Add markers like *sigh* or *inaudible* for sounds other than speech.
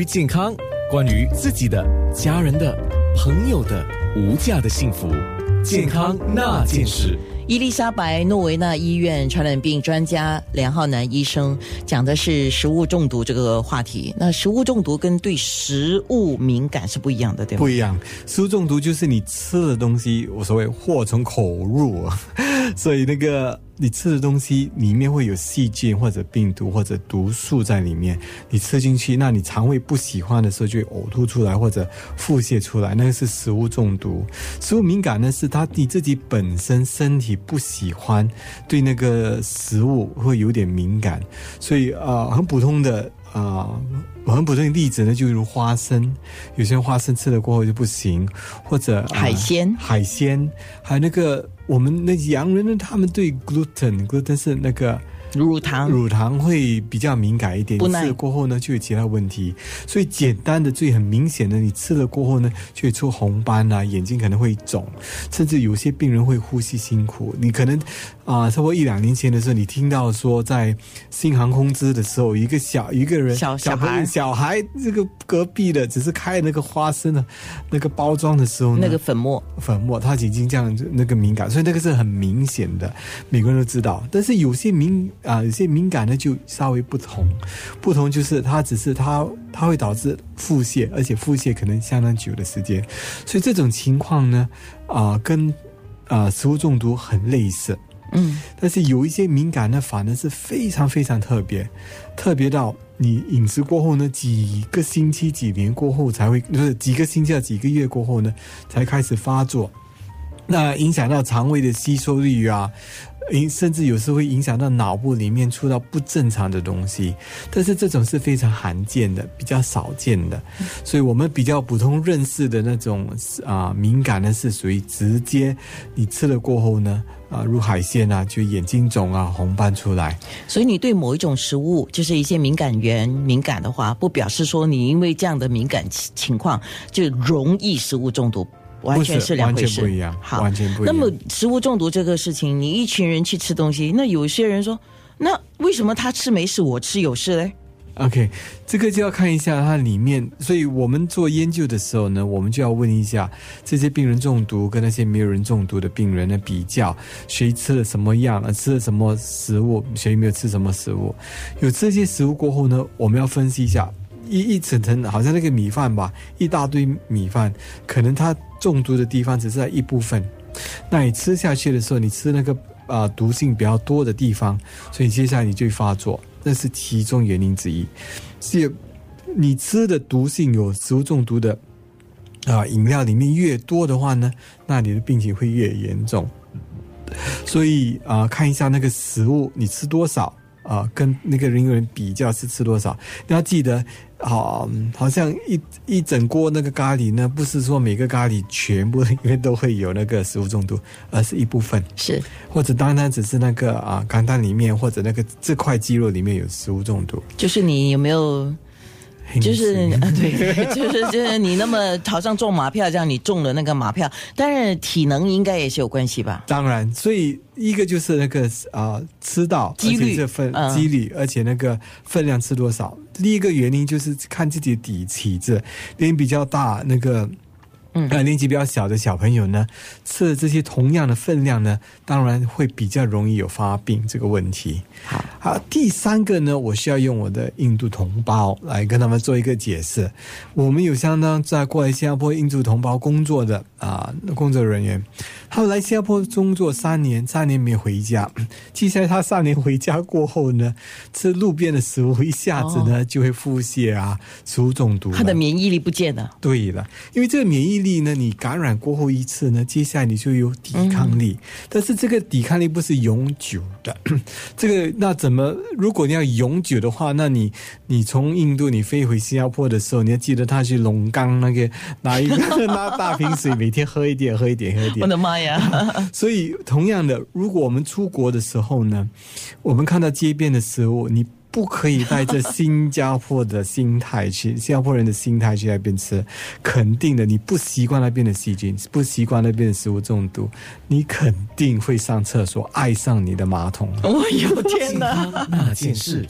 于健康，关于自己的、家人的、朋友的无价的幸福，健康那件事。伊丽莎白诺维纳医院传染病专家梁浩南医生讲的是食物中毒这个话题。那食物中毒跟对食物敏感是不一样的，对吗？不一样，食物中毒就是你吃的东西，我所谓祸从口入，*laughs* 所以那个。你吃的东西里面会有细菌或者病毒或者毒素在里面，你吃进去，那你肠胃不喜欢的时候就会呕吐出来或者腹泻出来，那个是食物中毒。食物敏感呢，是他你自己本身身体不喜欢对那个食物会有点敏感，所以啊，很普通的。啊，很普通的例子呢，就如花生，有些人花生吃了过后就不行，或者海鲜，海鲜，还有那个我们那洋人呢，他们对 gluten，gluten 是那个。乳糖，乳糖会比较敏感一点，吃了过后呢就有其他问题。所以简单的最很明显的，你吃了过后呢就会出红斑啊，眼睛可能会肿，甚至有些病人会呼吸辛苦。你可能啊，差不多一两年前的时候，你听到说在新航空资的时候，一个小一个人小小孩小孩这个隔壁的只是开那个花生的 *laughs* 那个包装的时候，那个粉末粉末，他已经这样那个敏感，所以那个是很明显的，每个人都知道。但是有些敏啊，有些敏感的就稍微不同，不同就是它只是它它会导致腹泻，而且腹泻可能相当久的时间，所以这种情况呢，啊，跟啊食物中毒很类似，嗯，但是有一些敏感呢，反而是非常非常特别，特别到你饮食过后呢，几个星期、几年过后才会，就是几个星期、几个月过后呢，才开始发作，那影响到肠胃的吸收率啊。影甚至有时候会影响到脑部里面出到不正常的东西，但是这种是非常罕见的，比较少见的，所以我们比较普通认识的那种啊敏感呢，是属于直接你吃了过后呢啊，如海鲜啊，就眼睛肿啊，红斑出来。所以你对某一种食物，就是一些敏感源敏感的话，不表示说你因为这样的敏感情况就容易食物中毒。完全是两回事，不一样。好，完全不一样。那么食物中毒这个事情，你一群人去吃东西，那有些人说，那为什么他吃没事，我吃有事嘞？OK，这个就要看一下它里面。所以我们做研究的时候呢，我们就要问一下这些病人中毒跟那些没有人中毒的病人的比较，谁吃了什么样，吃了什么食物，谁没有吃什么食物。有这些食物过后呢，我们要分析一下。一一层层，好像那个米饭吧，一大堆米饭，可能它中毒的地方只是在一部分。那你吃下去的时候，你吃那个啊毒性比较多的地方，所以接下来你就会发作，这是其中原因之一。是，你吃的毒性有食物中毒的啊饮料里面越多的话呢，那你的病情会越严重。所以啊，看一下那个食物你吃多少。啊，跟那个人与人比较是吃多少？你要记得，好，好像一一整锅那个咖喱呢，不是说每个咖喱全部 *laughs* 里面都会有那个食物中毒，而是一部分是，或者单单只是那个啊，肝蛋里面或者那个这块肌肉里面有食物中毒，就是你有没有？就是啊，对，*laughs* 就是就是你那么好像中马票这样，你中了那个马票，但是体能应该也是有关系吧？当然，所以一个就是那个啊，吃到几率这分几率，而且那个分量吃多少。第一个原因就是看自己的底体质，脸比较大那个。嗯，那年纪比较小的小朋友呢，吃了这些同样的分量呢，当然会比较容易有发病这个问题。好，好，第三个呢，我需要用我的印度同胞来跟他们做一个解释。我们有相当在过来新加坡印度同胞工作的啊工作人员。他们来新加坡工作三年，三年没回家。接下来他三年回家过后呢，吃路边的食物，一下子呢就会腹泻啊，食物中毒。他的免疫力不见了。对了，因为这个免疫力呢，你感染过后一次呢，接下来你就有抵抗力。但是这个抵抗力不是永久的。*clears throat* 这个那怎么？如果你要永久的话，那你你从印度你飞回新加坡的时候，你要记得他去龙岗那个拿一个 *laughs* 拿大瓶水，每天喝一点，喝一点，喝一点。我的妈！*laughs* 所以，同样的，如果我们出国的时候呢，我们看到街边的食物，你不可以带着新加坡的心态去，*laughs* 新加坡人的心态去那边吃，肯定的，你不习惯那边的细菌，不习惯那边的食物中毒，你肯定会上厕所爱上你的马桶。哦呦天哪，*laughs* 那件事。